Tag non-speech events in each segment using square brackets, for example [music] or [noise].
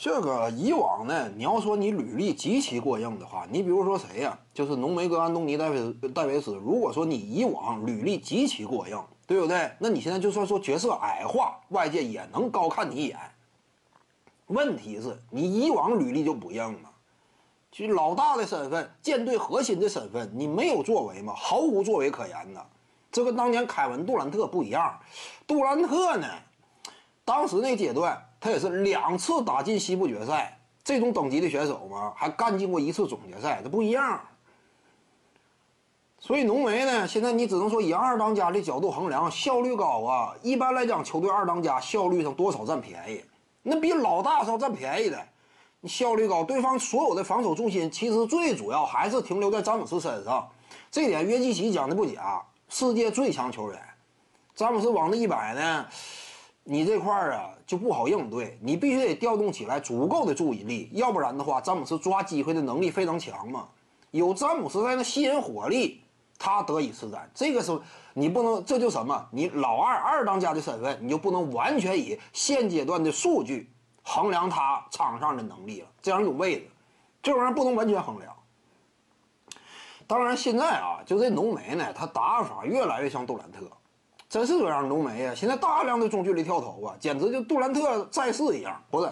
这个以往呢，你要说你履历极其过硬的话，你比如说谁呀？就是浓眉哥安东尼戴维戴维斯。如果说你以往履历极其过硬，对不对？那你现在就算说角色矮化，外界也能高看你一眼。问题是，你以往履历就不硬吗？就老大的身份，舰队核心的身份，你没有作为吗？毫无作为可言呢。这跟当年凯文杜兰特不一样。杜兰特呢，当时那阶段。他也是两次打进西部决赛，这种等级的选手嘛，还干进过一次总决赛，这不一样。所以浓眉呢，现在你只能说以二当家的角度衡量，效率高啊。一般来讲，球队二当家效率上多少占便宜？那比老大是要占便宜的。你效率高，对方所有的防守重心其实最主要还是停留在詹姆斯身上。这点约基奇讲的不假，世界最强球员，詹姆斯往那一摆呢。你这块儿啊就不好应对，你必须得调动起来足够的注意力，要不然的话，詹姆斯抓机会的能力非常强嘛。有詹姆斯在那吸引火力，他得以施展。这个是你不能，这就什么？你老二二当家的身份，你就不能完全以现阶段的数据衡量他场上的能力了。这样有位子，这玩意儿不能完全衡量。当然，现在啊，就这浓眉呢，他打法越来越像杜兰特。真是这样，浓眉呀！现在大量的中距离跳投啊，简直就杜兰特在世一样，不是？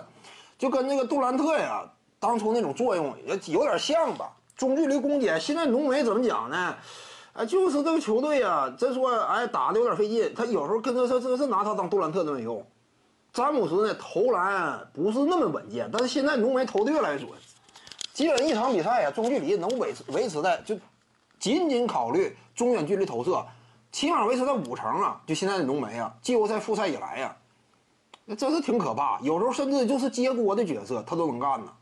就跟那个杜兰特呀，当初那种作用也有点像吧。中距离攻坚，现在浓眉怎么讲呢？哎，就是这个球队啊，真说哎打的有点费劲。他有时候跟他说真是拿他当杜兰特都没用。詹姆斯呢投篮不是那么稳健，但是现在浓眉投的越来越准，基本一场比赛呀，中距离能维持维持在就仅仅考虑中远距离投射。起码维持在五成啊！就现在的浓眉啊，季后赛复赛以来呀，那真是挺可怕。有时候甚至就是接锅的角色，他都能干呢。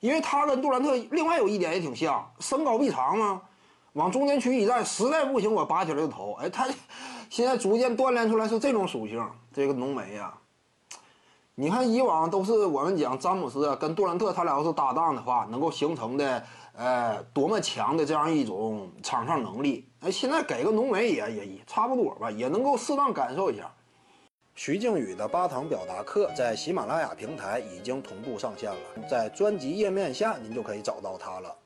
因为他跟杜兰特另外有一点也挺像，身高臂长嘛，往中间区一站，实在不行我拔起来就投。哎，他 [laughs] 现在逐渐锻炼出来是这种属性。这个浓眉呀，你看以往都是我们讲詹姆斯跟杜兰特他俩要是搭档的话，能够形成的。呃，多么强的这样一种场上能力！哎，现在给个浓眉也也也差不多吧，也能够适当感受一下。徐静宇的八堂表达课在喜马拉雅平台已经同步上线了，在专辑页面下您就可以找到它了。